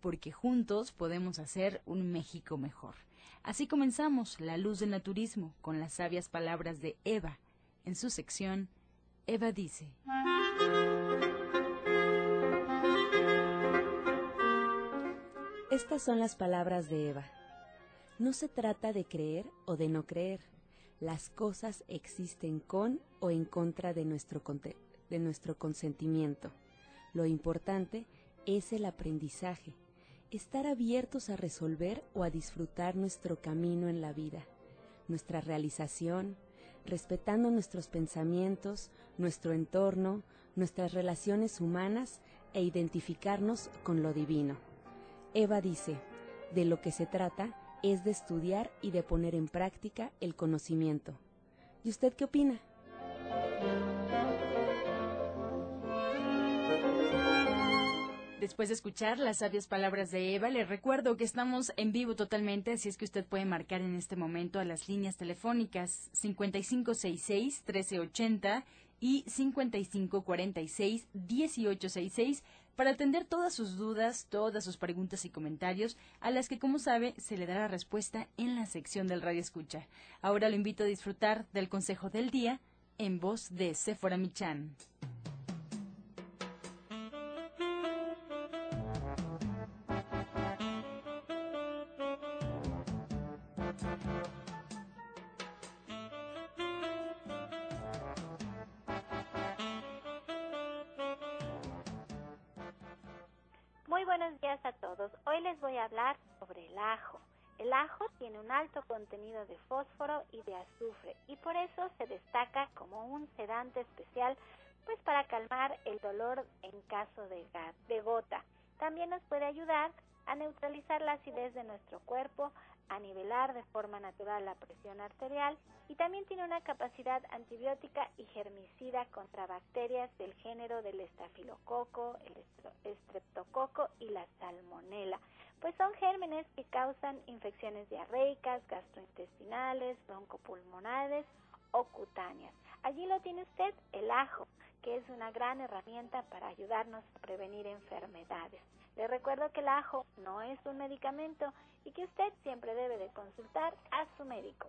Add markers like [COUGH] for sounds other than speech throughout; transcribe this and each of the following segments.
porque juntos podemos hacer un México mejor. Así comenzamos La Luz del Naturismo con las sabias palabras de Eva. En su sección, Eva dice. Estas son las palabras de Eva. No se trata de creer o de no creer. Las cosas existen con o en contra de nuestro, de nuestro consentimiento. Lo importante es el aprendizaje, estar abiertos a resolver o a disfrutar nuestro camino en la vida, nuestra realización, respetando nuestros pensamientos, nuestro entorno, nuestras relaciones humanas e identificarnos con lo divino. Eva dice, de lo que se trata es de estudiar y de poner en práctica el conocimiento. ¿Y usted qué opina? Después de escuchar las sabias palabras de Eva, le recuerdo que estamos en vivo totalmente, así es que usted puede marcar en este momento a las líneas telefónicas 5566-1380 y 5546-1866 para atender todas sus dudas, todas sus preguntas y comentarios, a las que, como sabe, se le dará respuesta en la sección del Radio Escucha. Ahora lo invito a disfrutar del consejo del día en voz de Sephora Michan. El ajo. El ajo tiene un alto contenido de fósforo y de azufre y por eso se destaca como un sedante especial pues para calmar el dolor en caso de, de gota. También nos puede ayudar a neutralizar la acidez de nuestro cuerpo, a nivelar de forma natural la presión arterial y también tiene una capacidad antibiótica y germicida contra bacterias del género del estafilococo, el estreptococo y la salmonela, pues son gérmenes que causan infecciones diarreicas, gastrointestinales, broncopulmonares o cutáneas. Allí lo tiene usted, el ajo, que es una gran herramienta para ayudarnos a prevenir enfermedades. Le recuerdo que el ajo no es un medicamento y que usted siempre debe de consultar a su médico.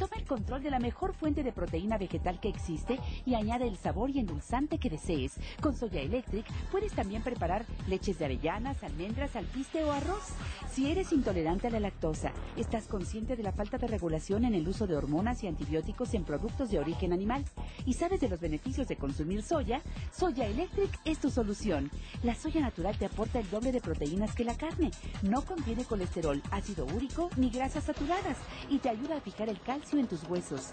Toma el control de la mejor fuente de proteína vegetal que existe y añade el sabor y endulzante que desees. Con Soya Electric puedes también preparar leches de avellanas, almendras, alpiste o arroz. Si eres intolerante a la lactosa, estás consciente de la falta de regulación en el uso de hormonas y antibióticos en productos de origen animal y sabes de los beneficios de consumir soya, Soya Electric es tu solución. La soya natural te aporta el doble de proteínas que la carne. No contiene colesterol, ácido úrico ni grasas saturadas y te ayuda a fijar el calcio en tus huesos.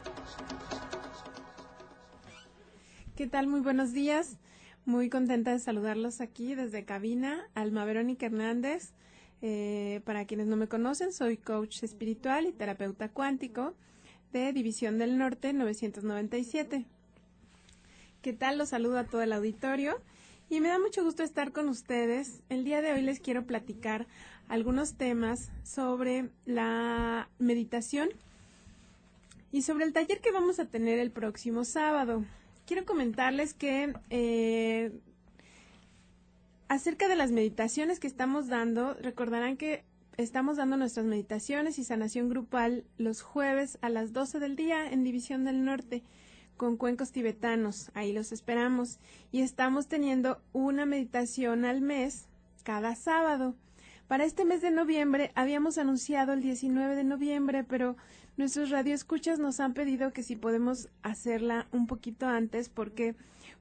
¿Qué tal? Muy buenos días. Muy contenta de saludarlos aquí desde cabina. Alma Verónica Hernández. Eh, para quienes no me conocen, soy coach espiritual y terapeuta cuántico de División del Norte 997. ¿Qué tal? Los saludo a todo el auditorio y me da mucho gusto estar con ustedes. El día de hoy les quiero platicar algunos temas sobre la meditación y sobre el taller que vamos a tener el próximo sábado. Quiero comentarles que eh, acerca de las meditaciones que estamos dando, recordarán que estamos dando nuestras meditaciones y sanación grupal los jueves a las 12 del día en División del Norte con cuencos tibetanos. Ahí los esperamos. Y estamos teniendo una meditación al mes cada sábado. Para este mes de noviembre habíamos anunciado el 19 de noviembre, pero nuestros radioescuchas nos han pedido que si podemos hacerla un poquito antes porque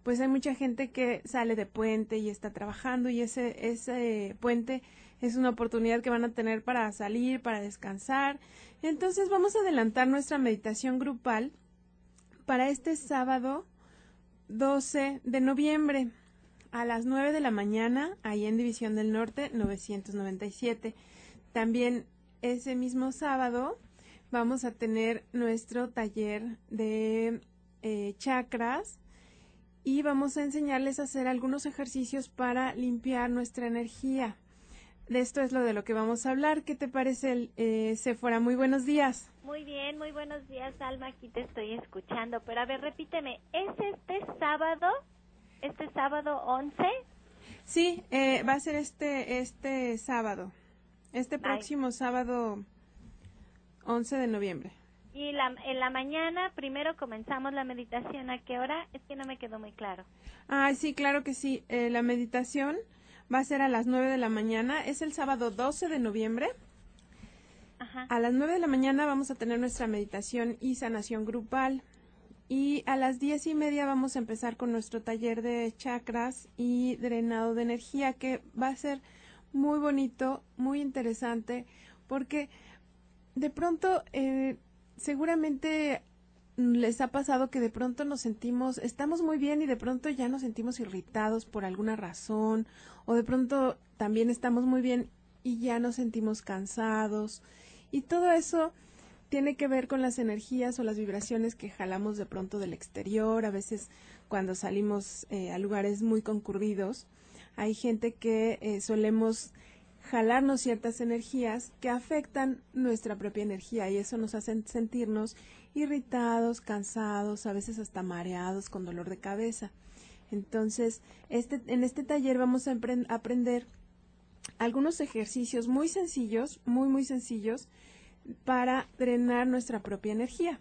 pues hay mucha gente que sale de puente y está trabajando y ese ese puente es una oportunidad que van a tener para salir, para descansar. Entonces vamos a adelantar nuestra meditación grupal para este sábado 12 de noviembre a las 9 de la mañana, ahí en División del Norte, 997. También ese mismo sábado vamos a tener nuestro taller de eh, chakras y vamos a enseñarles a hacer algunos ejercicios para limpiar nuestra energía. De esto es lo de lo que vamos a hablar. ¿Qué te parece, eh, Sephora? Muy buenos días. Muy bien, muy buenos días, Alma. Aquí te estoy escuchando. Pero a ver, repíteme, ¿es este sábado este sábado 11? Sí, eh, va a ser este, este sábado, este próximo sábado 11 de noviembre. Y la, en la mañana primero comenzamos la meditación. ¿A qué hora? Es que no me quedó muy claro. Ah, sí, claro que sí. Eh, la meditación va a ser a las 9 de la mañana. Es el sábado 12 de noviembre. Ajá. A las 9 de la mañana vamos a tener nuestra meditación y sanación grupal. Y a las diez y media vamos a empezar con nuestro taller de chakras y drenado de energía, que va a ser muy bonito, muy interesante, porque de pronto eh, seguramente les ha pasado que de pronto nos sentimos, estamos muy bien y de pronto ya nos sentimos irritados por alguna razón, o de pronto también estamos muy bien y ya nos sentimos cansados. Y todo eso tiene que ver con las energías o las vibraciones que jalamos de pronto del exterior, a veces cuando salimos eh, a lugares muy concurridos. Hay gente que eh, solemos jalarnos ciertas energías que afectan nuestra propia energía y eso nos hace sentirnos irritados, cansados, a veces hasta mareados, con dolor de cabeza. Entonces, este, en este taller vamos a aprender algunos ejercicios muy sencillos, muy, muy sencillos, para drenar nuestra propia energía.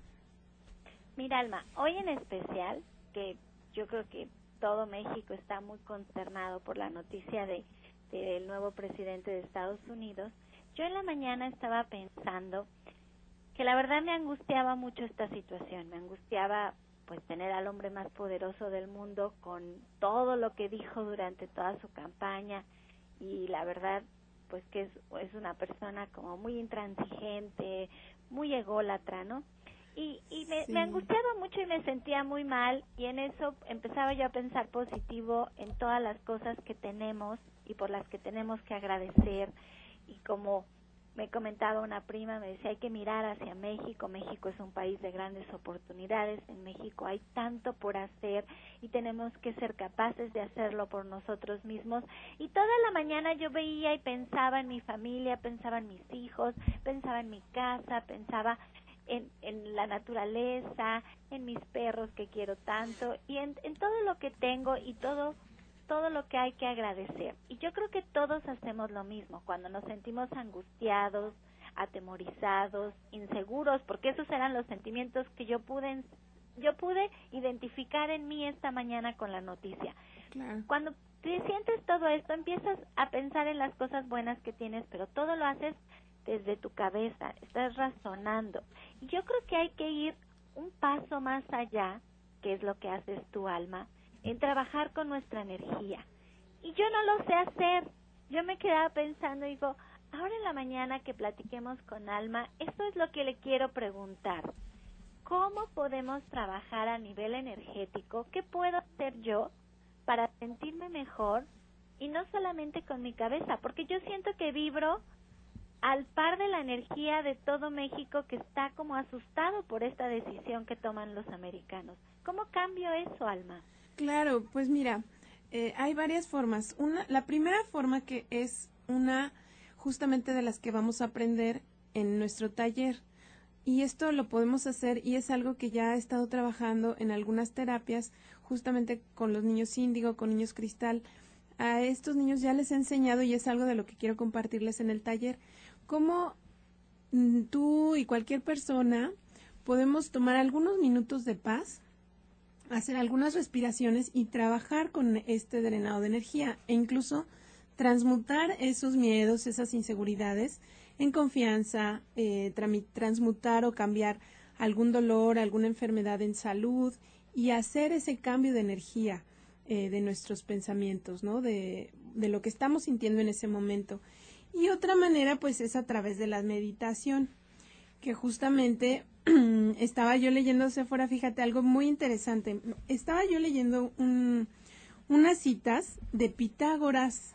Mira, Alma, hoy en especial, que yo creo que todo México está muy consternado por la noticia de del nuevo presidente de Estados Unidos, yo en la mañana estaba pensando que la verdad me angustiaba mucho esta situación, me angustiaba pues tener al hombre más poderoso del mundo con todo lo que dijo durante toda su campaña y la verdad pues que es, es una persona como muy intransigente, muy ególatra, ¿no? Y, y me, me, angustiaba mucho y me sentía muy mal y en eso empezaba yo a pensar positivo en todas las cosas que tenemos y por las que tenemos que agradecer y como me comentaba una prima, me decía, hay que mirar hacia México, México es un país de grandes oportunidades, en México hay tanto por hacer y tenemos que ser capaces de hacerlo por nosotros mismos. Y toda la mañana yo veía y pensaba en mi familia, pensaba en mis hijos, pensaba en mi casa, pensaba en, en la naturaleza, en mis perros que quiero tanto. Y en, en todo lo que tengo y todo todo lo que hay que agradecer. Y yo creo que todos hacemos lo mismo cuando nos sentimos angustiados, atemorizados, inseguros, porque esos eran los sentimientos que yo pude yo pude identificar en mí esta mañana con la noticia. Cuando te sientes todo esto, empiezas a pensar en las cosas buenas que tienes, pero todo lo haces desde tu cabeza, estás razonando. Y yo creo que hay que ir un paso más allá, que es lo que haces tu alma, en trabajar con nuestra energía. Y yo no lo sé hacer. Yo me quedaba pensando, digo, ahora en la mañana que platiquemos con Alma, esto es lo que le quiero preguntar. ¿Cómo podemos trabajar a nivel energético? ¿Qué puedo hacer yo para sentirme mejor? Y no solamente con mi cabeza, porque yo siento que vibro al par de la energía de todo México que está como asustado por esta decisión que toman los americanos. ¿Cómo cambio eso, Alma? Claro, pues mira, eh, hay varias formas. Una, la primera forma que es una justamente de las que vamos a aprender en nuestro taller. Y esto lo podemos hacer y es algo que ya he estado trabajando en algunas terapias, justamente con los niños índigo, con niños cristal. A estos niños ya les he enseñado y es algo de lo que quiero compartirles en el taller. Cómo mm, tú y cualquier persona podemos tomar algunos minutos de paz hacer algunas respiraciones y trabajar con este drenado de energía e incluso transmutar esos miedos, esas inseguridades en confianza, eh, transmutar o cambiar algún dolor, alguna enfermedad en salud y hacer ese cambio de energía eh, de nuestros pensamientos, ¿no? De, de lo que estamos sintiendo en ese momento. Y otra manera, pues, es a través de la meditación, que justamente [CLEARS THROAT] estaba yo leyendo, fuera, fíjate, algo muy interesante. Estaba yo leyendo unas citas de Pitágoras,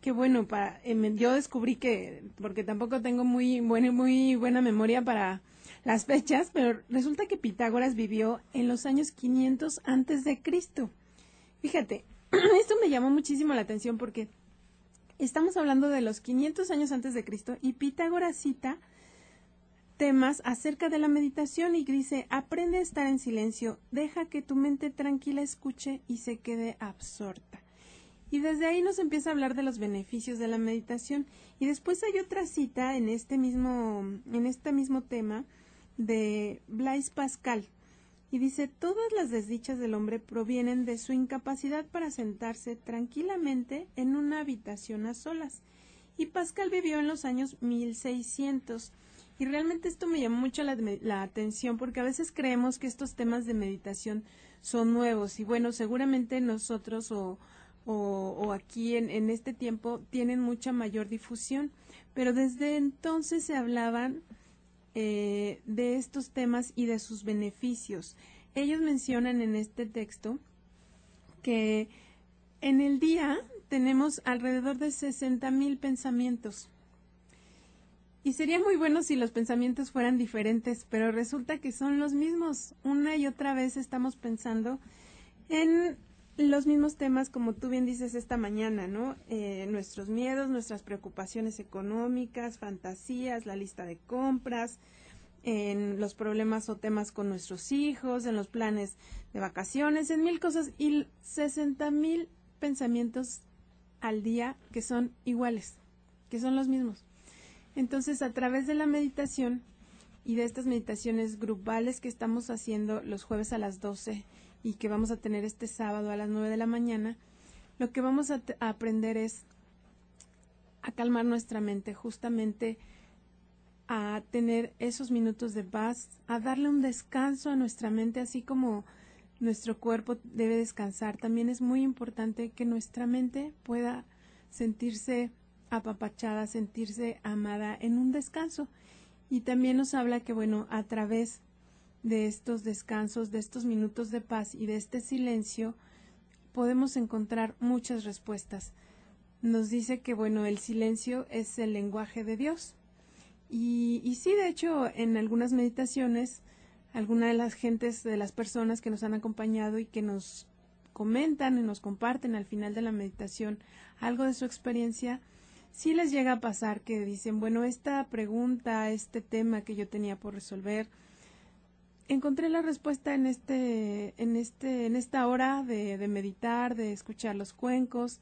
que bueno, para, em, yo descubrí que, porque tampoco tengo muy buena, muy buena memoria para las fechas, pero resulta que Pitágoras vivió en los años 500 antes de Cristo. Fíjate, [CLEARS THROAT] esto me llamó muchísimo la atención porque estamos hablando de los 500 años antes de Cristo y Pitágoras cita temas acerca de la meditación y dice, aprende a estar en silencio, deja que tu mente tranquila escuche y se quede absorta. Y desde ahí nos empieza a hablar de los beneficios de la meditación. Y después hay otra cita en este mismo, en este mismo tema de Blaise Pascal. Y dice, todas las desdichas del hombre provienen de su incapacidad para sentarse tranquilamente en una habitación a solas. Y Pascal vivió en los años 1600. Y realmente esto me llamó mucho la, atención porque a veces creemos que estos temas de meditación son nuevos y bueno, seguramente nosotros o, o, aquí en, en, este tiempo tienen mucha mayor difusión, pero desde entonces se hablaban eh, de estos temas y de sus beneficios. Ellos mencionan en este texto que en el día tenemos alrededor de 60 mil pensamientos. Y sería muy bueno si los pensamientos fueran diferentes, pero resulta que son los mismos. Una y otra vez estamos pensando en los mismos temas, como tú bien dices esta mañana, ¿no? Eh, nuestros miedos, nuestras preocupaciones económicas, fantasías, la lista de compras, en los problemas o temas con nuestros hijos, en los planes de vacaciones, en mil cosas y 60 mil pensamientos al día que son iguales, que son los mismos. Entonces, a través de la meditación y de estas meditaciones grupales que estamos haciendo los jueves a las 12 y que vamos a tener este sábado a las 9 de la mañana, lo que vamos a, aprender es a calmar nuestra mente, justamente a tener esos minutos de paz, a darle un descanso a nuestra mente, así como nuestro cuerpo debe descansar. También es muy importante que nuestra mente pueda sentirse apapachada, sentirse amada en un descanso. Y también nos habla que, bueno, a través de estos descansos, de estos minutos de paz y de este silencio, podemos encontrar muchas respuestas. Nos dice que, bueno, el silencio es el lenguaje de Dios. Y, y sí, de hecho, en algunas meditaciones, algunas de las gentes, de las personas que nos han acompañado y que nos comentan y nos comparten al final de la meditación algo de su experiencia, sí les llega a pasar que dicen, bueno, esta pregunta, este tema que yo tenía por resolver, encontré la respuesta en este, en este, en esta hora de, meditar, de escuchar los cuencos.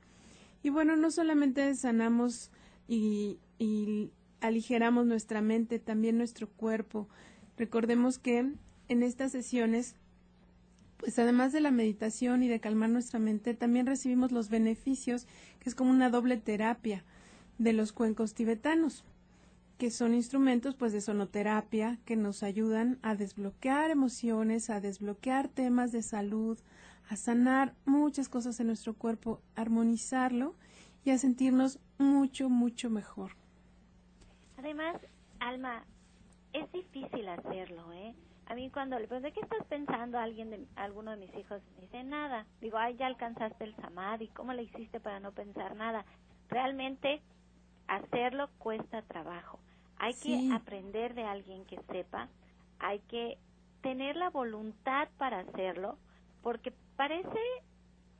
Y bueno, no solamente sanamos y, y aligeramos nuestra mente, también nuestro cuerpo. Recordemos que en estas sesiones, pues además de la meditación y de calmar nuestra mente, también recibimos los beneficios, que es como una doble terapia de los cuencos tibetanos que son instrumentos pues de sonoterapia que nos ayudan a desbloquear emociones, a desbloquear temas de salud, a sanar muchas cosas en nuestro cuerpo, armonizarlo y a sentirnos mucho, mucho mejor. Además, Alma, es difícil hacerlo, ¿eh? A mí cuando le pregunto, ¿qué estás pensando a alguien de alguno de mis hijos? Me dice, nada. Digo, ay, ya alcanzaste el samadhi, ¿cómo le hiciste para no pensar nada? Realmente hacerlo cuesta trabajo. Hay que aprender de alguien que sepa, hay que tener la voluntad para hacerlo, porque parece,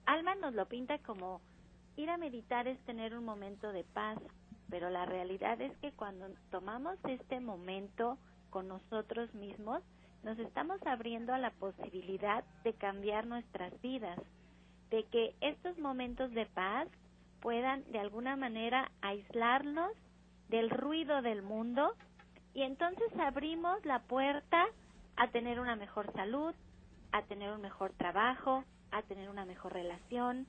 Alma nos lo pinta como ir a meditar es tener un momento de paz, pero la realidad es que cuando tomamos este momento con nosotros mismos, nos estamos abriendo a la posibilidad de cambiar nuestras vidas, de que estos momentos de paz puedan de alguna manera aislarnos del ruido del mundo y entonces abrimos la puerta a tener una mejor salud, a tener un mejor trabajo, a tener una mejor relación,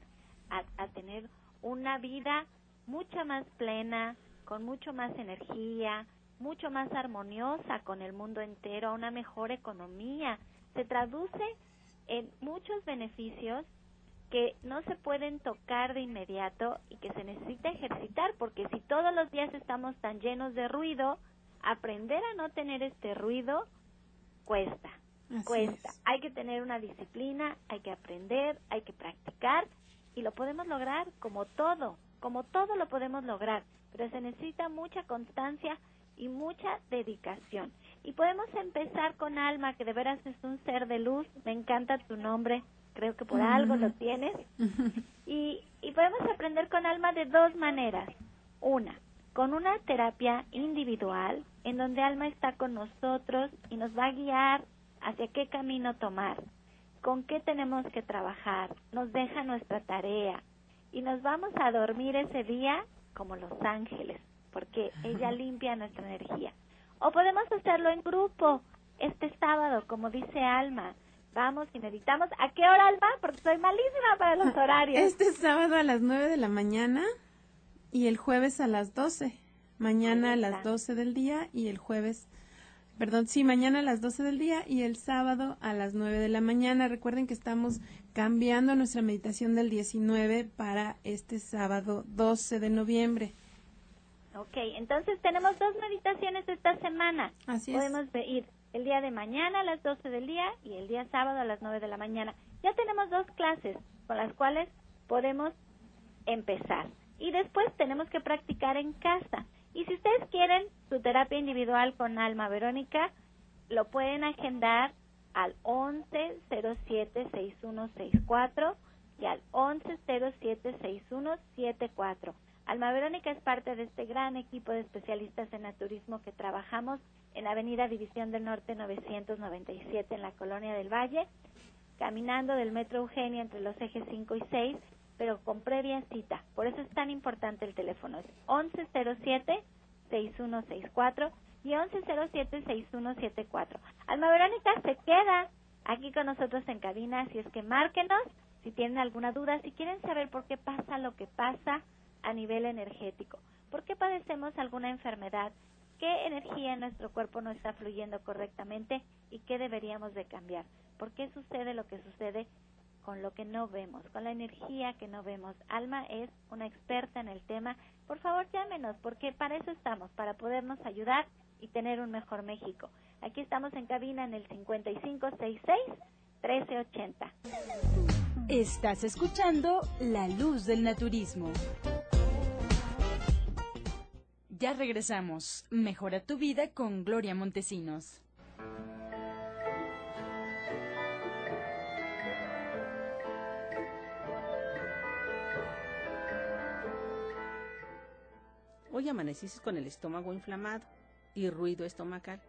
a, tener una vida mucha más plena, con mucho más energía, mucho más armoniosa con el mundo entero, una mejor economía. Se traduce en muchos beneficios que no se pueden tocar de inmediato y que se necesita ejercitar, porque si todos los días estamos tan llenos de ruido, aprender a no tener este ruido cuesta, cuesta. Hay que tener una disciplina, hay que aprender, hay que practicar y lo podemos lograr como todo, como todo lo podemos lograr, pero se necesita mucha constancia y mucha dedicación. Y podemos empezar con Alma, que de veras es un ser de luz, me encanta tu nombre, creo que por algo lo tienes. [LAUGHS] Y, y podemos aprender con Alma de dos maneras. Una, con una terapia individual, en donde Alma está con nosotros y nos va a guiar hacia qué camino tomar, con qué tenemos que trabajar, nos deja nuestra tarea y nos vamos a dormir ese día como los ángeles, porque ella [LAUGHS] limpia nuestra energía. O podemos hacerlo en grupo, este sábado, como dice Alma. Vamos y meditamos. ¿A qué hora, Alma? Porque soy malísima para los horarios. Este sábado a las 9 de la mañana y el jueves a las 12. Mañana a las 12 del día y el jueves, perdón, sí, mañana a las 12 del día y el sábado a las 9 de la mañana. Recuerden que estamos cambiando nuestra meditación del 19 para este sábado 12 de noviembre. Ok, entonces tenemos dos meditaciones esta semana. Así es. Podemos ir el día de mañana a las 12 del día y el día sábado a las 9 de la mañana. Ya tenemos dos clases con las cuales podemos empezar. Y después tenemos que practicar en casa. Y si ustedes quieren su terapia individual con Alma Verónica, lo pueden agendar al 1107-6164 y al 1107-6174. Alma Verónica es parte de este gran equipo de especialistas en naturismo que trabajamos en Avenida División del Norte 997 en la Colonia del Valle, caminando del Metro Eugenia entre los ejes 5 y 6, pero con previa cita. Por eso es tan importante el teléfono. Es 1107-6164 y 1107-6174. Alma Verónica se queda aquí con nosotros en cabina, así es que márquenos si tienen alguna duda, si quieren saber por qué pasa lo que pasa a nivel energético. ¿Por qué padecemos alguna enfermedad? ¿Qué energía en nuestro cuerpo no está fluyendo correctamente y qué deberíamos de cambiar? ¿Por qué sucede lo que sucede con lo que no vemos, con la energía que no vemos? Alma es una experta en el tema. Por favor, llámenos porque para eso estamos, para podernos ayudar y tener un mejor México. Aquí estamos en cabina en el 5566 1380. Estás escuchando La Luz del Naturismo. Ya regresamos. Mejora tu vida con Gloria Montesinos. Hoy amaneciste con el estómago inflamado y ruido estomacal.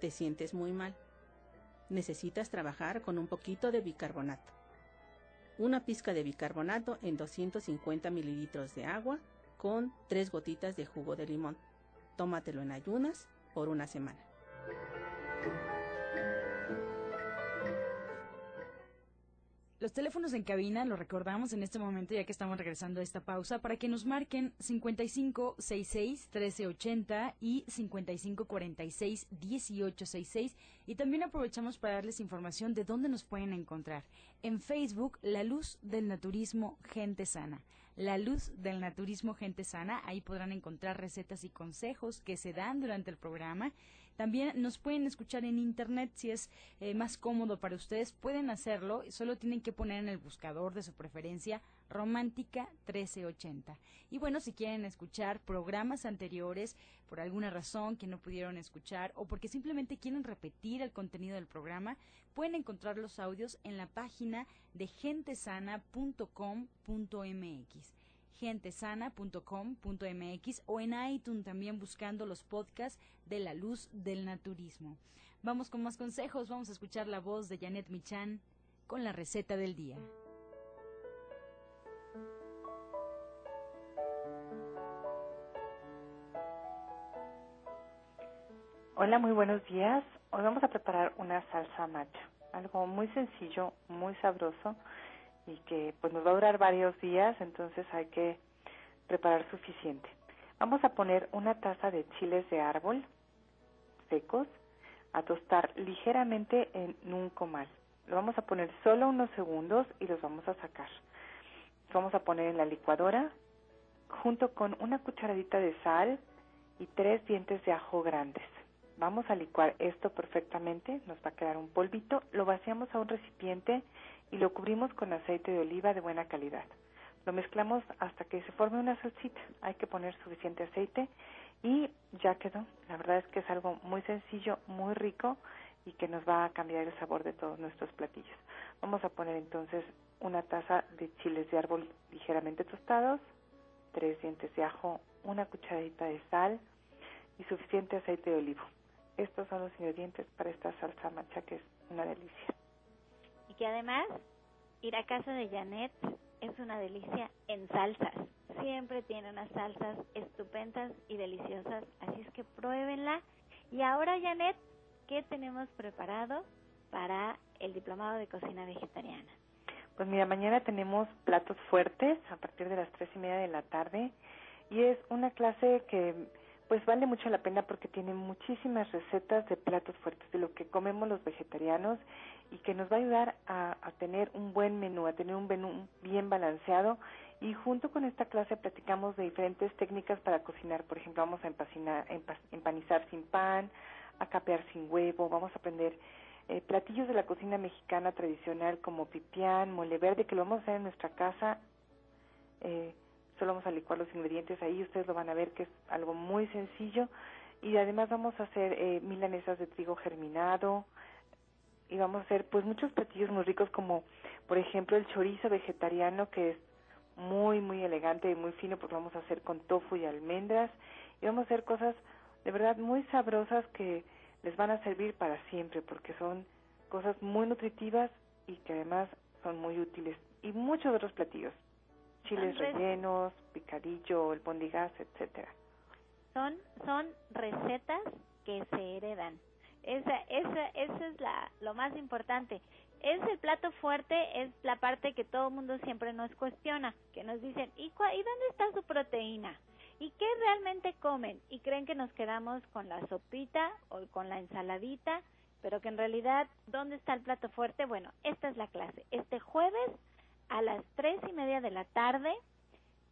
Te sientes muy mal. Necesitas trabajar con un poquito de bicarbonato. Una pizca de bicarbonato en 250 mililitros de agua con tres gotitas de jugo de limón. Tómatelo en ayunas por una semana. Los teléfonos en cabina los recordamos en este momento ya que estamos regresando a esta pausa para que nos marquen 5566 1380 y 5546 1866 y también aprovechamos para darles información de dónde nos pueden encontrar. En Facebook, La Luz del Naturismo Gente Sana. La Luz del Naturismo Gente Sana, ahí podrán encontrar recetas y consejos que se dan durante el programa también nos pueden escuchar en internet si es eh, más cómodo para ustedes. Pueden hacerlo, solo tienen que poner en el buscador de su preferencia Romántica 1380. Y bueno, si quieren escuchar programas anteriores por alguna razón que no pudieron escuchar o porque simplemente quieren repetir el contenido del programa, pueden encontrar los audios en la página de gentesana.com.mx gentesana.com.mx o en iTunes también buscando los podcasts de la luz del naturismo. Vamos con más consejos, vamos a escuchar la voz de Janet Michan con la receta del día. Hola, muy buenos días. Hoy vamos a preparar una salsa macha, algo muy sencillo, muy sabroso y que pues nos va a durar varios días, entonces hay que preparar suficiente. Vamos a poner una taza de chiles de árbol secos a tostar ligeramente en un comal. Lo vamos a poner solo unos segundos y los vamos a sacar. Los vamos a poner en la licuadora junto con una cucharadita de sal y tres dientes de ajo grandes. Vamos a licuar esto perfectamente, nos va a quedar un polvito, lo vaciamos a un recipiente y lo cubrimos con aceite de oliva de buena calidad. Lo mezclamos hasta que se forme una salsita. Hay que poner suficiente aceite y ya quedó. La verdad es que es algo muy sencillo, muy rico y que nos va a cambiar el sabor de todos nuestros platillos. Vamos a poner entonces una taza de chiles de árbol ligeramente tostados, tres dientes de ajo, una cucharadita de sal y suficiente aceite de olivo. Estos son los ingredientes para esta salsa mancha que es una delicia. Y que además ir a casa de Janet es una delicia en salsas. Siempre tiene unas salsas estupendas y deliciosas, así es que pruébenla. Y ahora Janet, ¿qué tenemos preparado para el diplomado de cocina vegetariana? Pues mira, mañana tenemos platos fuertes a partir de las tres y media de la tarde y es una clase que pues vale mucho la pena porque tiene muchísimas recetas de platos fuertes de lo que comemos los vegetarianos y que nos va a ayudar a, tener un buen menú, a tener un menú bien balanceado y junto con esta clase platicamos de diferentes técnicas para cocinar, por ejemplo vamos a empanizar sin pan, a capear sin huevo, vamos a aprender eh, platillos de la cocina mexicana tradicional como pipián, mole verde, que lo vamos a hacer en nuestra casa. Eh, solo vamos a licuar los ingredientes ahí, ustedes lo van a ver que es algo muy sencillo. Y además vamos a hacer eh, milanesas de trigo germinado y vamos a hacer pues muchos platillos muy ricos como por ejemplo el chorizo vegetariano que es muy muy elegante y muy fino porque vamos a hacer con tofu y almendras y vamos a hacer cosas de verdad muy sabrosas que les van a servir para siempre porque son cosas muy nutritivas y que además son muy útiles. Y muchos otros platillos, chiles rellenos, picadillo, el bondigas, etcétera. Son, son recetas que se heredan. Esa, esa, esa es la, lo más importante. Es el plato fuerte, es la parte que todo el mundo siempre nos cuestiona, que nos dicen, ¿y, ¿y dónde está su proteína? ¿Y qué realmente comen? Y creen que nos quedamos con la sopita o con la ensaladita, pero que en realidad, ¿dónde está el plato fuerte? Bueno, esta es la clase. Este jueves a las tres y media de la tarde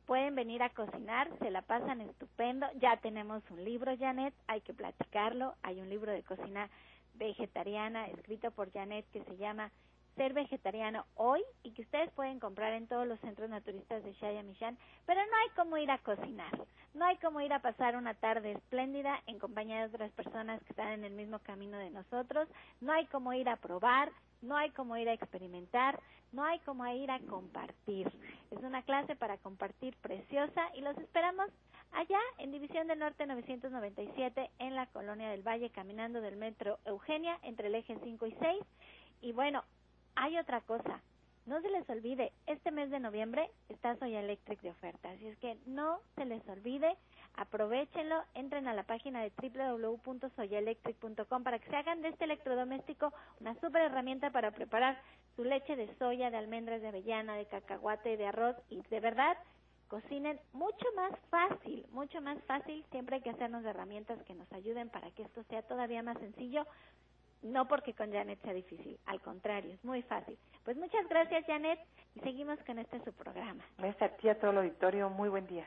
pueden venir a cocinar, se la pasan estupendo. Ya tenemos un libro, Janet, hay que platicarlo. Hay un libro de cocina vegetariana escrito por Janet que se llama ser vegetariano hoy y que ustedes pueden comprar en todos los centros naturistas de Shaya Mishan, pero no hay como ir a cocinar, no hay como ir a pasar una tarde espléndida en compañía de otras personas que están en el mismo camino de nosotros, no hay como ir a probar, no hay como ir a experimentar, no hay como ir a compartir. Es una clase para compartir preciosa y los esperamos allá en División del Norte 997 en la Colonia del Valle, caminando del metro Eugenia entre el eje 5 y 6. Y bueno, hay otra cosa. No se les olvide, este mes de noviembre está Soya Electric de oferta, así es que no se les olvide, aprovechenlo, entren a la página de www.soyaelectric.com para que se hagan de este electrodoméstico una super herramienta para preparar su leche de soya, de almendras, de avellana, de cacahuate, de arroz y de verdad cocinen mucho más fácil, mucho más fácil, siempre hay que hacernos herramientas que nos ayuden para que esto sea todavía más sencillo. No porque con Janet sea difícil, al contrario, es muy fácil. Pues muchas gracias Janet y seguimos con este su programa. Gracias a ti, a todo el auditorio, muy buen día.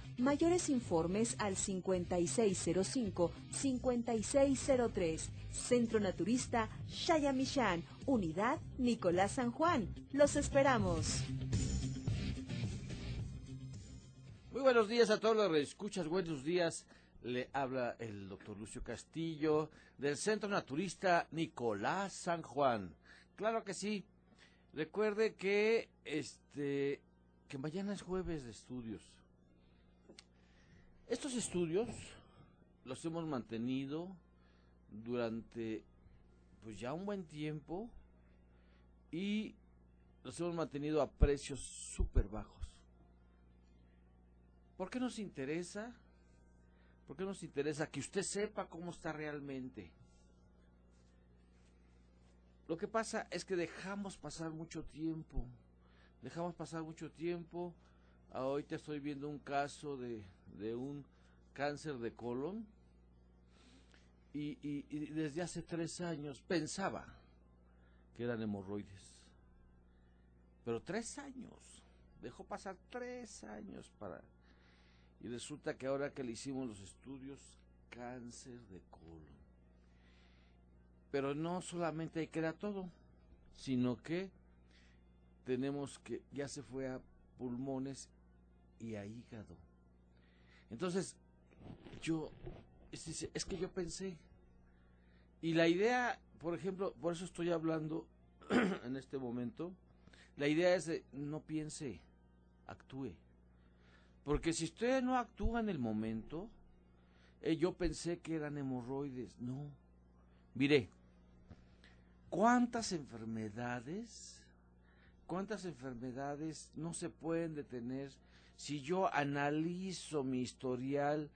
Mayores informes al 5605-5603. Centro Naturista Shayamishan, Unidad Nicolás San Juan. Los esperamos. Muy buenos días a todos los que escuchas, buenos días. Le habla el doctor Lucio Castillo del Centro Naturista Nicolás San Juan. Claro que sí. Recuerde que este que mañana es jueves de estudios. Estos estudios los hemos mantenido durante pues ya un buen tiempo y los hemos mantenido a precios súper bajos. ¿Por qué nos interesa? ¿Por qué nos interesa que usted sepa cómo está realmente? Lo que pasa es que dejamos pasar mucho tiempo. Dejamos pasar mucho tiempo. Ahorita estoy viendo un caso de, de un cáncer de colon. Y, desde hace tres años pensaba que eran hemorroides. Pero tres años. Dejó pasar tres años para... Y resulta que ahora que le hicimos los estudios, cáncer de colon. Pero no solamente hay que dar todo, sino que tenemos que, ya se fue a pulmones y a hígado. Entonces, yo, es, que yo pensé, y la idea, por ejemplo, por eso estoy hablando [CLEARS THROAT] en este momento, la idea es de no piense, actúe. Porque si usted no actúa en el momento, eh, yo pensé que eran hemorroides. No. Mire, ¿cuántas enfermedades, cuántas enfermedades no se pueden detener si yo analizo mi historial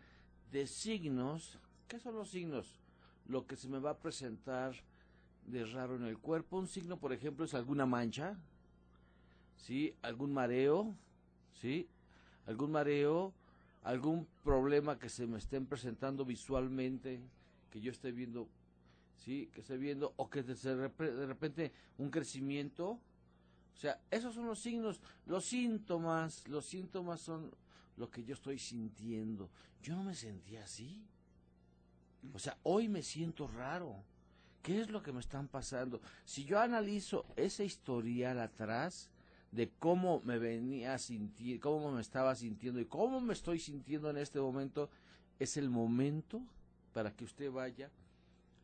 de signos? ¿Qué son los signos? Lo que se me va a presentar de raro en el cuerpo. Un signo, por ejemplo, es alguna mancha, ¿sí? Algún mareo, ¿sí? algún mareo, algún problema que se me estén presentando visualmente, que yo esté viendo, sí, que esté viendo, o que de, repente un crecimiento. O sea, esos son los signos, los síntomas, los síntomas son lo que yo estoy sintiendo. Yo no me sentía así. O sea, hoy me siento raro. ¿Qué es lo que me están pasando? Si yo analizo ese historial atrás, de cómo me venía sintiendo, cómo me estaba sintiendo y cómo me estoy sintiendo en este momento, es el momento para que usted vaya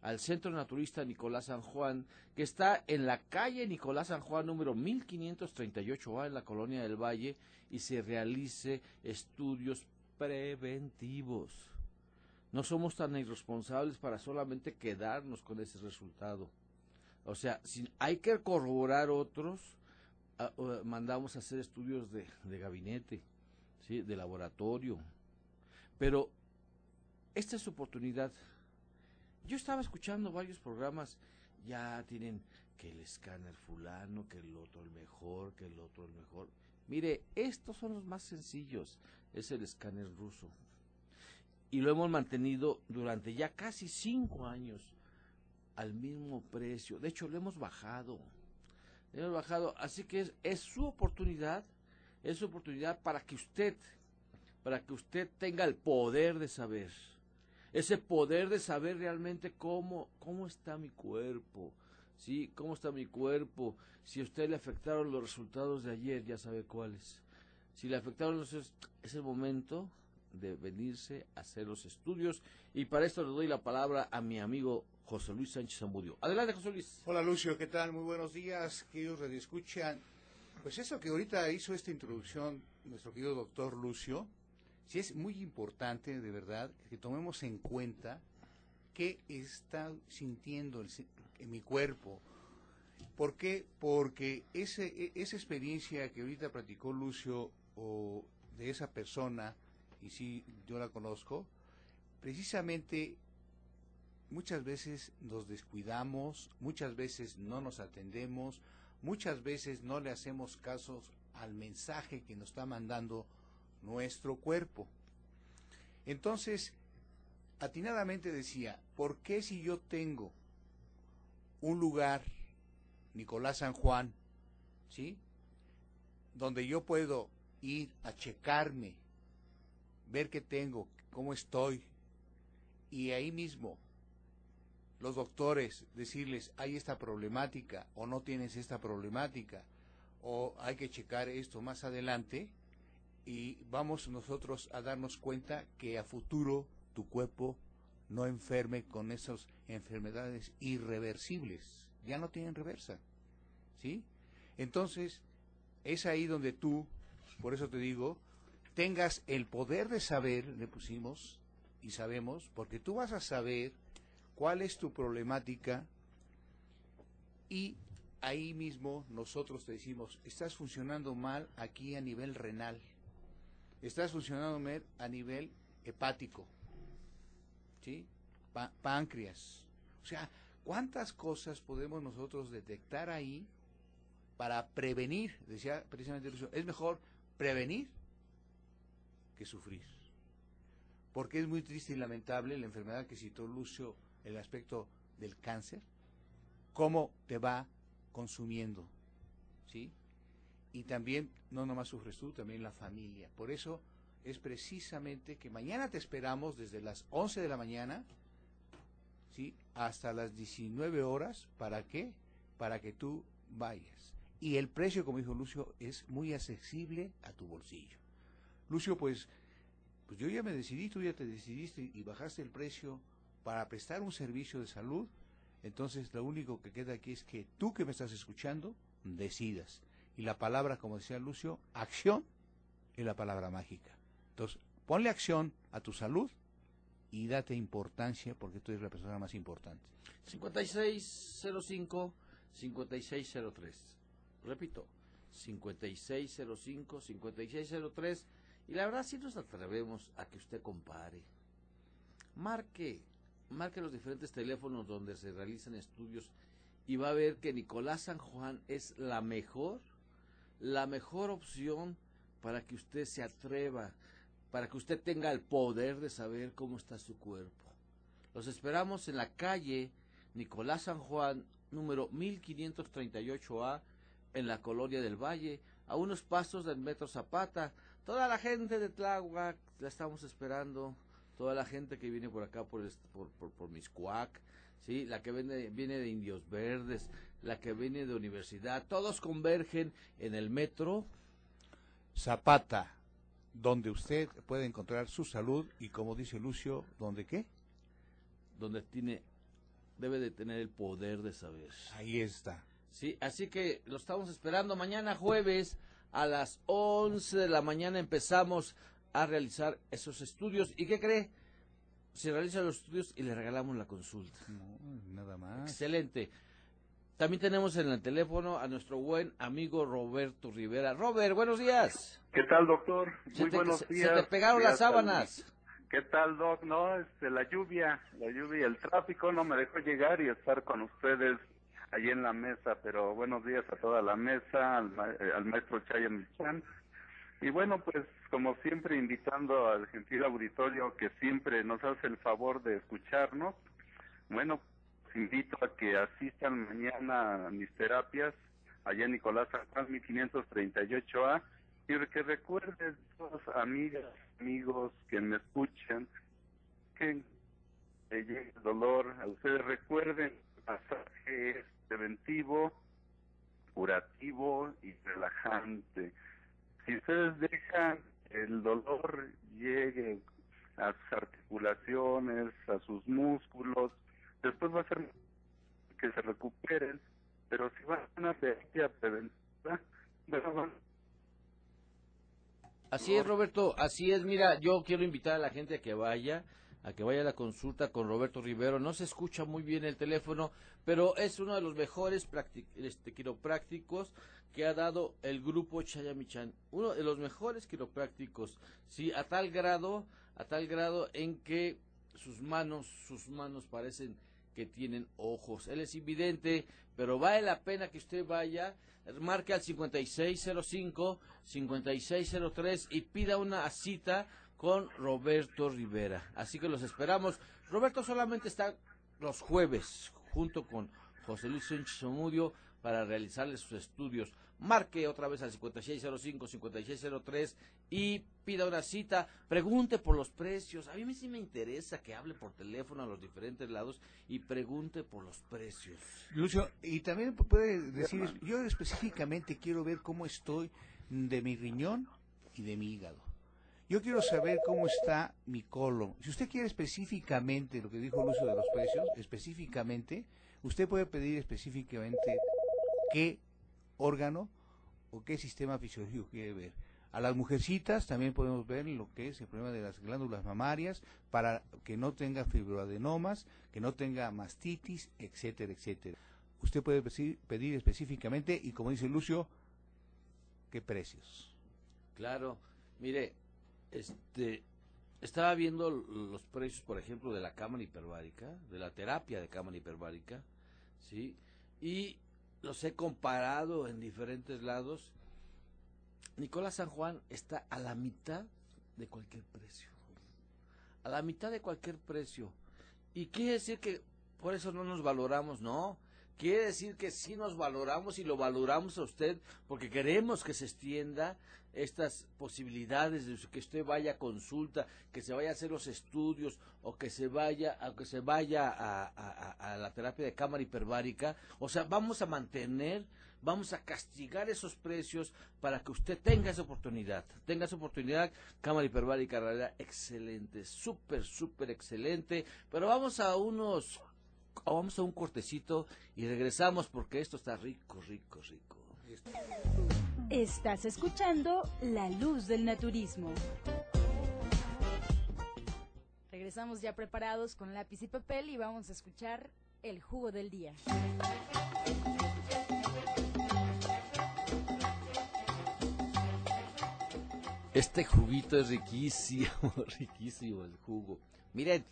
al Centro Naturista Nicolás San Juan, que está en la calle Nicolás San Juan número 1538A en la Colonia del Valle y se realice estudios preventivos. No somos tan irresponsables para solamente quedarnos con ese resultado. O sea, si hay que corroborar otros, mandamos a hacer estudios de, de gabinete, ¿sí? de laboratorio. Pero esta es su oportunidad. Yo estaba escuchando varios programas, ya tienen que el escáner fulano, que el otro el mejor, que el otro el mejor. Mire, estos son los más sencillos, es el escáner ruso. Y lo hemos mantenido durante ya casi cinco años al mismo precio. De hecho, lo hemos bajado hemos bajado. Así que es, es su oportunidad, es su oportunidad para que usted, para que usted tenga el poder de saber, ese poder de saber realmente cómo, cómo está mi cuerpo, ¿sí? ¿Cómo está mi cuerpo? Si a usted le afectaron los resultados de ayer, ya sabe cuáles. Si le afectaron los, es el momento de venirse a hacer los estudios y para esto le doy la palabra a mi amigo José Luis Sánchez Zamudio. Adelante, José Luis. Hola, Lucio, ¿qué tal? Muy buenos días, queridos redescuchan. Pues eso que ahorita hizo esta introducción nuestro querido doctor Lucio, sí es muy importante, de verdad, que tomemos en cuenta qué está sintiendo en mi cuerpo. ¿Por qué? Porque ese, e, esa experiencia que ahorita practicó Lucio o de esa persona, y sí, yo la conozco, precisamente muchas veces nos descuidamos, muchas veces no nos atendemos, muchas veces no le hacemos caso al mensaje que nos está mandando nuestro cuerpo. Entonces, atinadamente decía, ¿por qué si yo tengo un lugar, Nicolás San Juan, ¿sí? Donde yo puedo ir a checarme, ver qué tengo, cómo estoy, y ahí mismo los doctores decirles, hay esta problemática o no tienes esta problemática o hay que checar esto más adelante y vamos nosotros a darnos cuenta que a futuro tu cuerpo no enferme con esas enfermedades irreversibles, ya no tienen reversa, ¿sí? Entonces, es ahí donde tú, por eso te digo, tengas el poder de saber, le pusimos, y sabemos, porque tú vas a saber cuál es tu problemática y ahí mismo nosotros te decimos, estás funcionando mal aquí a nivel renal, estás funcionando a nivel hepático, ¿sí? páncreas. O sea, ¿cuántas cosas podemos nosotros detectar ahí para prevenir? Decía precisamente Lucio, es mejor prevenir que sufrir. Porque es muy triste y lamentable la enfermedad que citó Lucio, el aspecto del cáncer, cómo te va consumiendo, ¿sí? Y también, no nomás sufres tú, también la familia. Por eso es precisamente que mañana te esperamos desde las 11 de la mañana, ¿sí? Hasta las 19 horas, ¿para qué? Para que tú vayas. Y el precio, como dijo Lucio, es muy accesible a tu bolsillo. Lucio, pues, pues yo ya me decidí, tú ya te decidiste y bajaste el precio para prestar un servicio de salud. Entonces, lo único que queda aquí es que tú que me estás escuchando, decidas. Y la palabra, como decía Lucio, acción es la palabra mágica. Entonces, ponle acción a tu salud y date importancia porque tú eres la persona más importante. 5605-5603. Repito, 5605-5603. Y la verdad, si nos atrevemos a que usted compare, marque, marque los diferentes teléfonos donde se realizan estudios y va a ver que Nicolás San Juan es la mejor, la mejor opción para que usted se atreva, para que usted tenga el poder de saber cómo está su cuerpo. Los esperamos en la calle Nicolás San Juan, número 1538A, en la colonia del Valle, a unos pasos del Metro Zapata. Toda la gente de Tláhuac la estamos esperando, toda la gente que viene por acá por, por, por, Miscuac, ¿sí? la que viene de Indios Verdes, la que viene de Universidad, todos convergen en el Metro Zapata, donde usted puede encontrar su salud y como dice Lucio, ¿donde qué? Donde tiene, debe de tener el poder de saber. Ahí está. Sí, así que lo estamos esperando mañana jueves a las 11 de la mañana empezamos a realizar esos estudios. ¿Y qué cree? Se realizan los estudios y le regalamos la consulta. No, nada más. Excelente. También tenemos en el teléfono a nuestro buen amigo Roberto Rivera. Robert, buenos días. ¿Qué tal, doctor? Se Muy te- buenos días. Se te pegaron las sábanas. ¿Qué tal, doc? No, este, la lluvia, la lluvia y el tráfico no me dejó llegar y estar con ustedes allí en la mesa, pero buenos días a toda la mesa, al, ma- eh, al maestro Chayan Michan. Y bueno, pues como siempre invitando al gentil auditorio que siempre nos hace el favor de escucharnos, bueno, invito a que asistan mañana a mis terapias allá en Nicolás San Juan 1538A y que recuerden todas amigas, amigos que me escuchan que le llegue el dolor, a ustedes recuerden el masaje es preventivo, curativo y relajante. Si ustedes dejan el dolor llegue a sus articulaciones, a sus músculos, después va a ser que se recuperen, pero si van a una terapia preventiva, bueno, Así es, Roberto, así es. Mira, yo quiero invitar a la gente a que vaya, a que vaya a la consulta con Roberto Rivero. No se escucha muy bien el teléfono, pero es uno de los mejores este, quiroprácticos que ha dado el grupo Chayamichan. Uno de los mejores quiroprácticos, sí, a tal grado, a tal grado en que sus manos, sus manos parecen que tienen ojos. Él es invidente, pero vale la pena que usted vaya, marque al 5605, 5603 y pida una cita con Roberto Rivera. Así que los esperamos. Roberto solamente está los jueves junto con José Luis Sánchez Zamudio para realizarle sus estudios. Marque otra vez al 5605-5603 y pida una cita. Pregunte por los precios. A mí sí me interesa que hable por teléfono a los diferentes lados y pregunte por los precios. Lucio, y también puede decir, yo específicamente quiero ver cómo estoy de mi riñón y de mi hígado. Yo quiero saber cómo está mi colon. Si usted quiere específicamente lo que dijo Lucio de los precios, específicamente, usted puede pedir específicamente qué órgano o qué sistema fisiológico quiere ver. A las mujercitas también podemos ver lo que es el problema de las glándulas mamarias para que no tenga fibroadenomas, que no tenga mastitis, etcétera, etcétera. Usted puede pedir específicamente y como dice Lucio, qué precios. Claro, mire, este estaba viendo los precios, por ejemplo, de la cámara hiperbárica, de la terapia de cámara hiperbárica, ¿sí? Y los he comparado en diferentes lados. Nicolás San Juan está a la mitad de cualquier precio. A la mitad de cualquier precio. Y quiere decir que por eso no nos valoramos, no. Quiere decir que sí nos valoramos y lo valoramos a usted porque queremos que se extienda estas posibilidades de que usted vaya a consulta, que se vaya a hacer los estudios o que se vaya, a, que se vaya a, la terapia de cámara hiperbárica. O sea, vamos a mantener, vamos a castigar esos precios para que usted tenga esa oportunidad. Tenga esa oportunidad. Cámara hiperbárica, realidad, excelente, súper, súper excelente. Pero vamos a unos, vamos a un cortecito y regresamos porque esto está rico, rico, rico. Estás escuchando La Luz del Naturismo. Regresamos ya preparados con lápiz y papel y vamos a escuchar el jugo del día. Este juguito es riquísimo, [LAUGHS] riquísimo el jugo. Miren,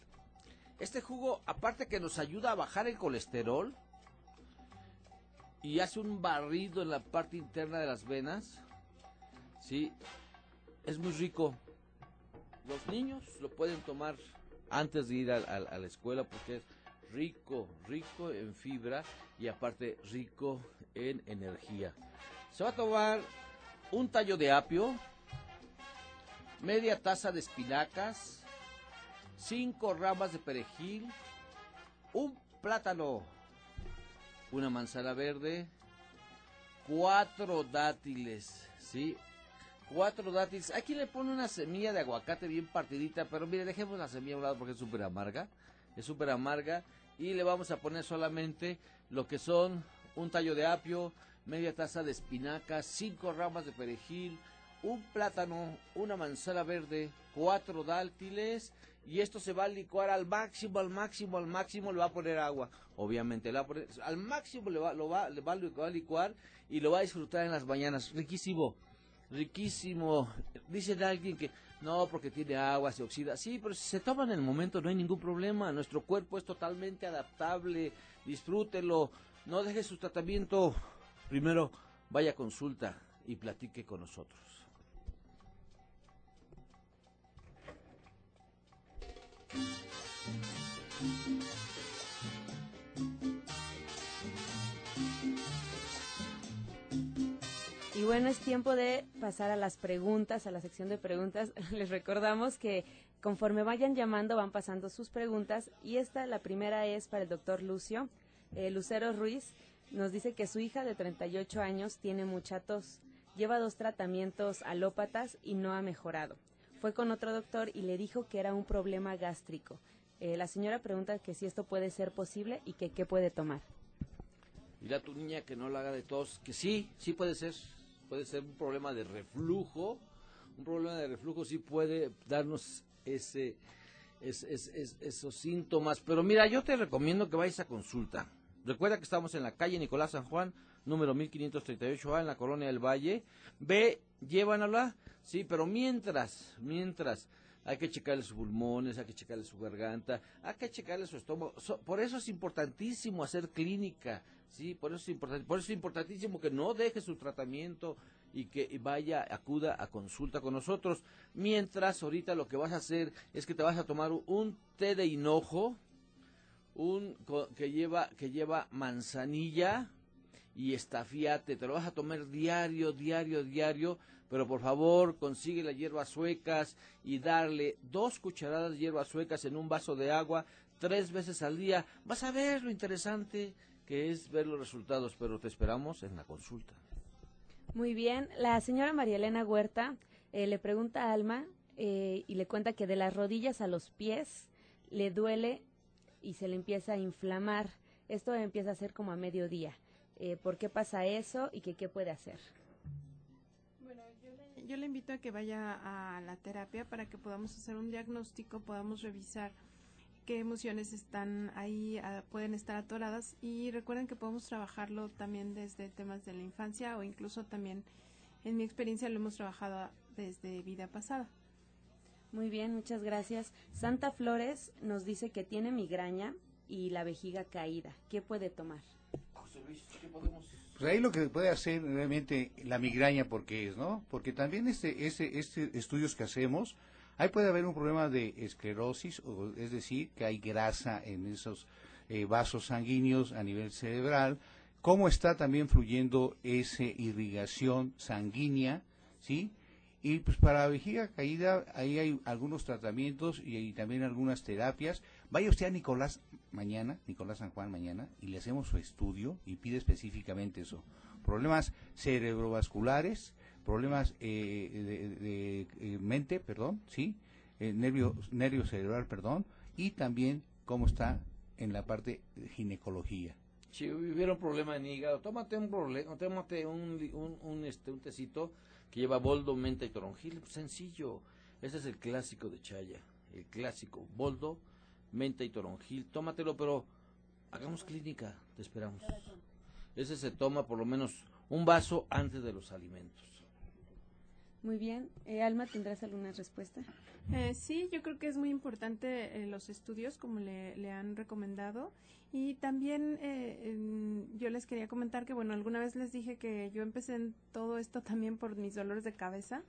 este jugo, aparte que nos ayuda a bajar el colesterol, y hace un barrido en la parte interna de las venas. Sí, es muy rico. Los niños lo pueden tomar antes de ir a, la escuela porque es rico, rico en fibra y aparte rico en energía. Se va a tomar un tallo de apio, media taza de espinacas, cinco ramas de perejil, un plátano una manzana verde, cuatro dátiles, ¿sí? Cuatro dátiles. Aquí le pone una semilla de aguacate bien partidita, pero mire, dejemos la semilla a un lado porque es súper amarga. Es súper amarga. Y le vamos a poner solamente lo que son un tallo de apio, media taza de espinacas, cinco ramas de perejil, un plátano, una manzana verde, cuatro dátiles y esto se va a licuar al máximo, al máximo, al máximo, le va a poner agua, obviamente, le va a poner, al máximo le va, lo va, le va, a licuar y lo va a disfrutar en las mañanas, riquísimo, riquísimo, dice alguien que no, porque tiene agua, se oxida, sí, pero si se toma en el momento no hay ningún problema, nuestro cuerpo es totalmente adaptable, disfrútelo, no deje su tratamiento, primero vaya a consulta y platique con nosotros. Bueno, es tiempo de pasar a las preguntas, a la sección de preguntas. [LAUGHS] Les recordamos que conforme vayan llamando van pasando sus preguntas y esta, la primera es para el doctor Lucio. Eh, Lucero Ruiz nos dice que su hija de 38 años tiene mucha tos. Lleva dos tratamientos alópatas y no ha mejorado. Fue con otro doctor y le dijo que era un problema gástrico. Eh, la señora pregunta que si esto puede ser posible y que qué puede tomar. Mira a tu niña que no la haga de tos, que sí, sí puede ser, puede ser un problema de reflujo, un problema de reflujo sí puede darnos ese, esos síntomas, pero mira, yo te recomiendo que vayas a consulta. Recuerda que estamos en la calle Nicolás San Juan, número 1538A, en la colonia del Valle. Ve, llévanla, sí, pero mientras, mientras hay que checarle sus pulmones, hay que checarle su garganta, hay que checarle su estómago. por eso es importantísimo hacer clínica, sí, por eso es importantísimo que no deje su tratamiento y que vaya, acuda a consulta con nosotros. Mientras ahorita lo que vas a hacer es que te vas a tomar un té de hinojo, un que lleva que lleva manzanilla y estafiate, te lo vas a tomar diario, diario, diario, pero por favor consigue las hierbas suecas y darle dos cucharadas de hierbas suecas en un vaso de agua tres veces al día. Vas a ver lo interesante que es ver los resultados, pero te esperamos en la consulta. Muy bien, la señora María Elena Huerta eh, le pregunta a Alma eh, y le cuenta que de las rodillas a los pies le duele y se le empieza a inflamar. Esto empieza a ser como a mediodía. Eh, ¿Por qué pasa eso y que, qué puede hacer? Bueno, yo le, yo le invito a que vaya a la terapia para que podamos hacer un diagnóstico, podamos revisar qué emociones están ahí, ah, pueden estar atoradas y recuerden que podemos trabajarlo también desde temas de la infancia o incluso también en mi experiencia lo hemos trabajado desde vida pasada. Muy bien, muchas gracias. Santa Flores nos dice que tiene migraña y la vejiga caída. ¿Qué puede tomar? Pues ahí lo que puede hacer realmente la migraña, porque es, ¿no? Porque también este, este, este estudios que hacemos, Ahí puede haber un problema de esclerosis, o, es decir, que hay grasa en esos eh, vasos sanguíneos a nivel cerebral. Cómo está también fluyendo esa irrigación sanguínea, ¿sí? Y pues para vejiga caída, ahí hay algunos tratamientos y, también algunas terapias. Vaya usted a Nicolás mañana, Nicolás San Juan mañana, y le hacemos su estudio y pide específicamente eso. Problemas cerebrovasculares, problemas eh, de, eh, mente, perdón, sí, eh, nervio, nervio cerebral, perdón, y también cómo está en la parte de ginecología. Si hubiera un problema en hígado, tómate un problema, tómate un, un, un, este, un tecito que lleva boldo, menta y toronjil, sencillo. Ese es el clásico de Chaya, el clásico, boldo, menta y toronjil, tómatelo, pero hagamos clínica, te esperamos. Ese se toma por lo menos un vaso antes de los alimentos. Muy bien. Eh, Alma, ¿tendrás alguna respuesta? Eh, sí, yo creo que es muy importante eh, los estudios, como le, han recomendado. Y también eh, yo les quería comentar que, bueno, alguna vez les dije que yo empecé en todo esto también por mis dolores de cabeza.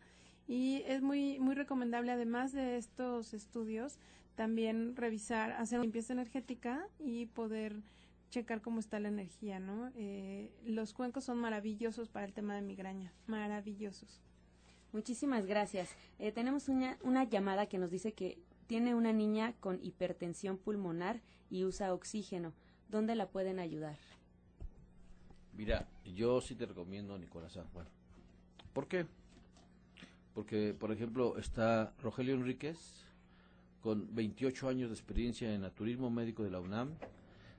Y es muy, muy recomendable, además de estos estudios, también revisar, hacer una limpieza energética y poder checar cómo está la energía, ¿no? los cuencos son maravillosos para el tema de migraña, maravillosos. Muchísimas gracias. Eh, tenemos una, una llamada que nos dice que tiene una niña con hipertensión pulmonar y usa oxígeno. ¿Dónde la pueden ayudar? Mira, yo sí te recomiendo Nicolás Juan. ¿Por qué? Porque, por ejemplo, está Rogelio Enríquez, con 28 años de experiencia en naturismo médico de la UNAM.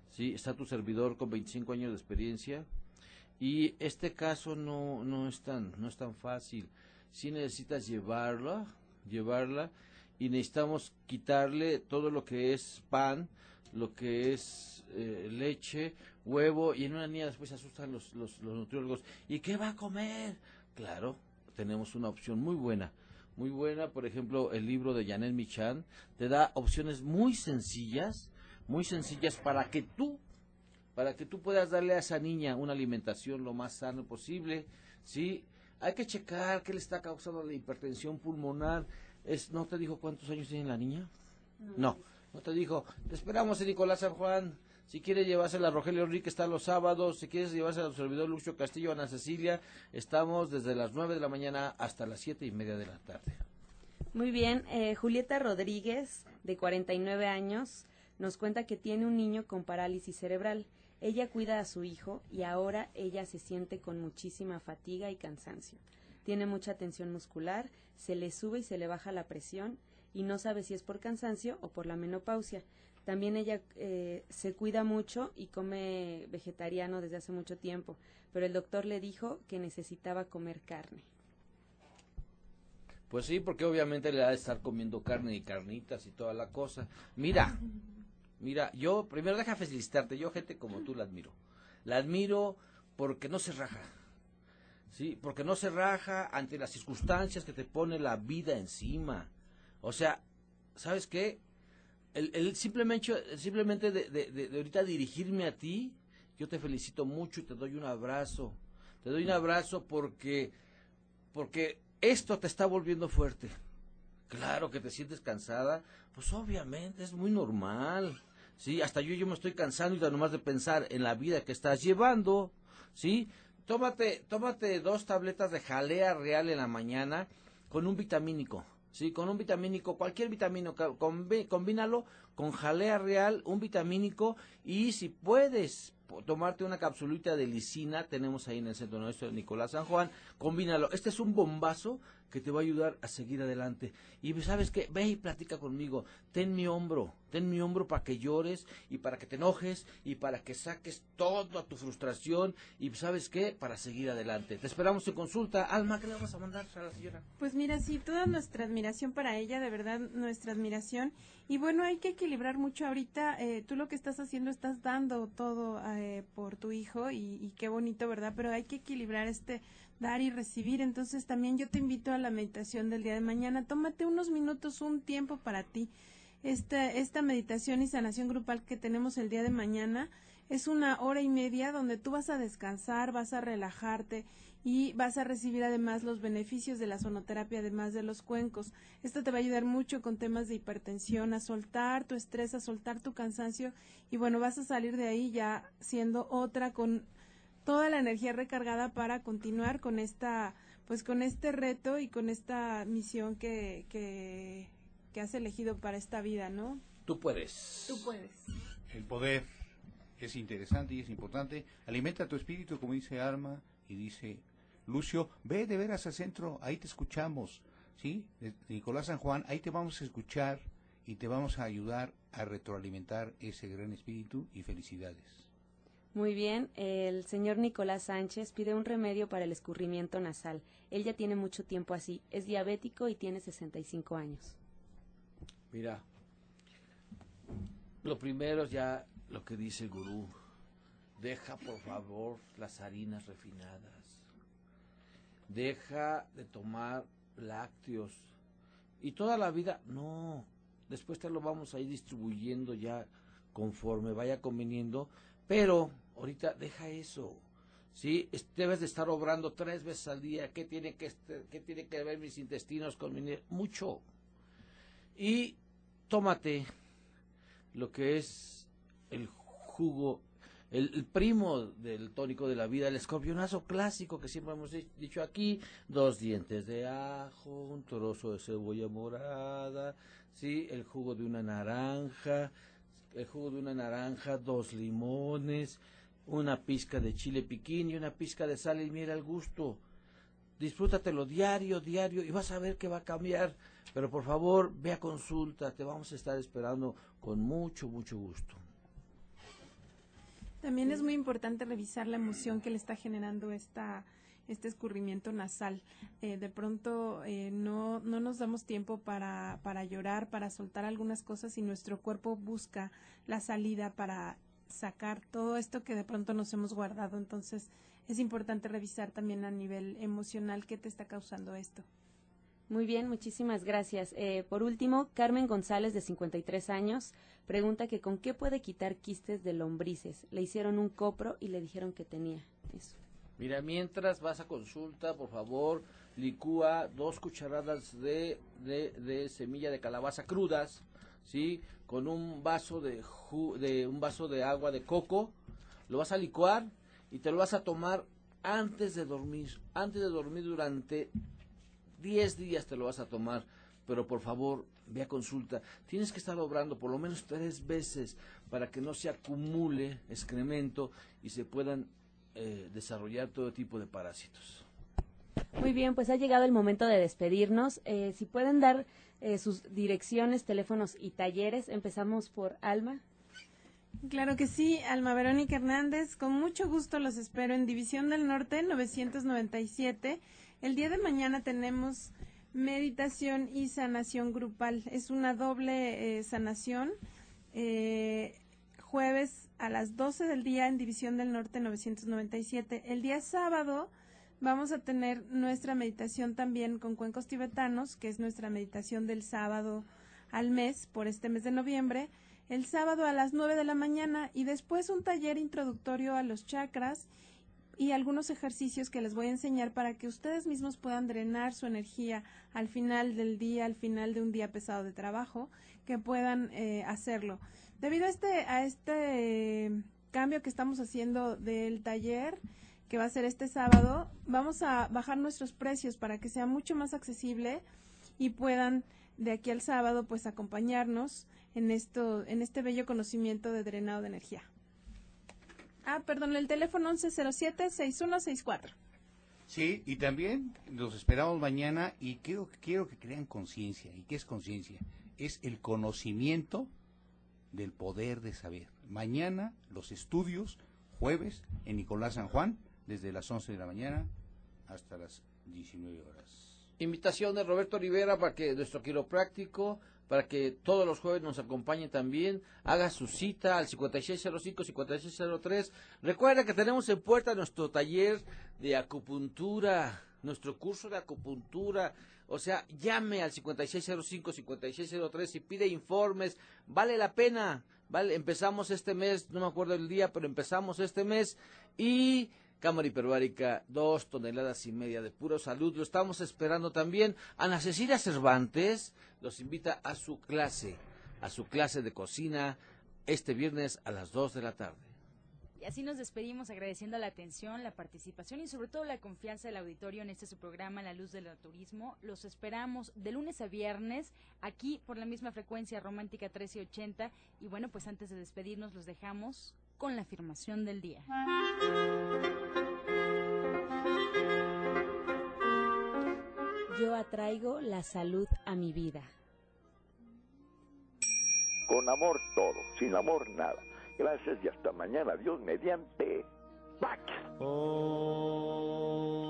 Sí, está tu servidor con 25 años de experiencia. Y este caso no, no, es, tan, no es tan fácil si necesitas llevarla, llevarla y necesitamos quitarle todo lo que es pan, lo que es eh, leche, huevo y en una niña después se asustan los, los, los nutriólogos. ¿Y qué va a comer? Claro, tenemos una opción muy buena. Muy buena, por ejemplo, el libro de Janet Michan te da opciones muy sencillas, muy sencillas para que tú, para que tú puedas darle a esa niña una alimentación lo más sano posible, ¿sí? Hay que checar qué le está causando la hipertensión pulmonar. Es, ¿No te dijo cuántos años tiene la niña? No. no. te dijo. Te esperamos en Nicolás San Juan. Si quieres llevársela a Rogelio Enrique, está los sábados. Si quieres llevársela a servidor Lucio Castillo, Ana Cecilia, estamos desde las 9 de la mañana hasta las siete y media de la tarde. Muy bien. Eh, Julieta Rodríguez, de 49 años, nos cuenta que tiene un niño con parálisis cerebral. Ella cuida a su hijo y ahora ella se siente con muchísima fatiga y cansancio. Tiene mucha tensión muscular, se le sube y se le baja la presión y no sabe si es por cansancio o por la menopausia. También ella eh, se cuida mucho y come vegetariano desde hace mucho tiempo, pero el doctor le dijo que necesitaba comer carne. Pues sí, porque obviamente le ha de estar comiendo carne y carnitas y toda la cosa. Mira, Mira, yo primero deja felicitarte, yo gente como tú la admiro. La admiro porque no se raja. ¿Sí? Porque no se raja ante las circunstancias que te pone la vida encima. O sea, ¿sabes qué? El, el simplemente, simplemente de, de, ahorita dirigirme a ti, yo te felicito mucho y te doy un abrazo. Te doy un abrazo porque, porque esto te está volviendo fuerte. Claro que te sientes cansada, pues obviamente es muy normal. Sí, hasta yo yo me estoy cansando y nomás de pensar en la vida que estás llevando, ¿sí? Tómate, tómate dos tabletas de jalea real en la mañana con un vitamínico, ¿sí? Con un vitamínico, cualquier vitamínico, combínalo con jalea real, un vitamínico y si puedes tomarte una capsulita de lisina, tenemos ahí en el centro nuestro de Nicolás San Juan, combínalo. Este es un bombazo que te va a ayudar a seguir adelante. Y sabes que ve y platica conmigo, ten mi hombro, ten mi hombro para que llores y para que te enojes y para que saques toda tu frustración y sabes qué, para seguir adelante. Te esperamos en consulta. Alma, ¿qué le vamos a mandar a la señora? Pues mira, sí, toda nuestra admiración para ella, de verdad, nuestra admiración. Y bueno, hay que equilibrar mucho ahorita. Eh, tú lo que estás haciendo, estás dando todo eh, por tu hijo y, y qué bonito, ¿verdad? Pero hay que equilibrar este dar y recibir. Entonces también yo te invito a la meditación del día de mañana. Tómate unos minutos, un tiempo para ti. Esta, esta meditación y sanación grupal que tenemos el día de mañana es una hora y media donde tú vas a descansar, vas a relajarte y vas a recibir además los beneficios de la sonoterapia, además de los cuencos. Esto te va a ayudar mucho con temas de hipertensión, a soltar tu estrés, a soltar tu cansancio y bueno, vas a salir de ahí ya siendo otra con toda la energía recargada para continuar con esta pues con este reto y con esta misión que, que, que has elegido para esta vida, ¿no? Tú puedes. Tú puedes. El poder es interesante y es importante. Alimenta tu espíritu, como dice Arma, y dice Lucio, ve de veras al centro, ahí te escuchamos, ¿sí? De Nicolás San Juan, ahí te vamos a escuchar y te vamos a ayudar a retroalimentar ese gran espíritu y felicidades. Muy bien, el señor Nicolás Sánchez pide un remedio para el escurrimiento nasal. Él ya tiene mucho tiempo así, es diabético y tiene 65 años. Mira, lo primero ya lo que dice el gurú. Deja por favor las harinas refinadas. Deja de tomar lácteos. Y toda la vida, no. Después te lo vamos a ir distribuyendo ya conforme vaya conveniendo. Pero ahorita deja eso. ¿sí? Debes de estar obrando tres veces al día. ¿Qué tiene que, qué tiene que ver mis intestinos con mi... Mucho. Y tómate lo que es el jugo, el, el, primo del tónico de la vida, el escorpionazo clásico que siempre hemos dicho aquí, dos dientes de ajo, un trozo de cebolla morada, ¿sí? el jugo de una naranja, el jugo de una naranja, dos limones, una pizca de chile piquín y una pizca de sal y miel al gusto. Disfrútatelo diario, diario y vas a ver que va a cambiar. Pero por favor, ve a consulta, te vamos a estar esperando con mucho, mucho gusto. También es muy importante revisar la emoción que le está generando esta, este escurrimiento nasal. Eh, de pronto eh, no, no nos damos tiempo para, para llorar, para soltar algunas cosas y nuestro cuerpo busca la salida para sacar todo esto que de pronto nos hemos guardado. Entonces es importante revisar también a nivel emocional qué te está causando esto. Muy bien, muchísimas gracias. Eh, por último, Carmen González, de 53 años, pregunta que con qué puede quitar quistes de lombrices. Le hicieron un copro y le dijeron que tenía eso. Mira, mientras vas a consulta, por favor, licúa dos cucharadas de, de, de semilla de calabaza crudas, ¿sí? Con un vaso de, ju de un vaso de agua de coco, lo vas a licuar y te lo vas a tomar antes de dormir, antes de dormir durante 10 días te lo vas a tomar, pero por favor, ve a consulta. Tienes que estar obrando por lo menos tres veces para que no se acumule excremento y se puedan eh, desarrollar todo tipo de parásitos. Muy bien, pues ha llegado el momento de despedirnos. Eh, si pueden dar eh, sus direcciones, teléfonos y talleres, empezamos por Alma. Claro que sí, Alma Verónica Hernández, con mucho gusto los espero en División del Norte 997. El día de mañana tenemos meditación y sanación grupal. Es una doble eh, sanación. Eh, jueves a las 12 del día en División del Norte 997. El día sábado vamos a tener nuestra meditación también con cuencos tibetanos, que es nuestra meditación del sábado al mes por este mes de noviembre, el sábado a las 9 de la mañana y después un taller introductorio a los chakras y algunos ejercicios que les voy a enseñar para que ustedes mismos puedan drenar su energía al final del día, al final de un día pesado de trabajo, que puedan eh, hacerlo. Debido a este, a este cambio que estamos haciendo del taller, que va a ser este sábado, vamos a bajar nuestros precios para que sea mucho más accesible y puedan de aquí al sábado pues acompañarnos en esto en este bello conocimiento de drenado de energía. Ah, perdón, el teléfono 1107-6164. Sí, y también los esperamos mañana y quiero, quiero que crean conciencia. ¿Y qué es conciencia? Es el conocimiento del poder de saber. Mañana los estudios, jueves, en Nicolás San Juan, desde las 11 de la mañana hasta las 19 horas. Invitación de Roberto Rivera para que nuestro quiropráctico para que todos los jueves nos acompañe también, haga su cita al 5605-5603. Recuerda que tenemos en puerta nuestro taller de acupuntura, nuestro curso de acupuntura. O sea, llame al 5605-5603 y pide informes. Vale la pena. Vale, empezamos este mes, no me acuerdo el día, pero empezamos este mes y cámara hiperbárica, dos toneladas y media de puro salud. Lo estamos esperando también. Ana Cecilia Cervantes los invita a su clase, a su clase de cocina, este viernes a las dos de la tarde. Y así nos despedimos agradeciendo la atención, la participación y sobre todo la confianza del auditorio en este su programa La Luz del Turismo. Los esperamos de lunes a viernes aquí por la misma frecuencia romántica 1380 y bueno, pues antes de despedirnos los dejamos con la afirmación del día. Yo atraigo la salud a mi vida. Con amor todo, sin amor nada. Gracias y hasta mañana. Dios mediante. Pax. Oh.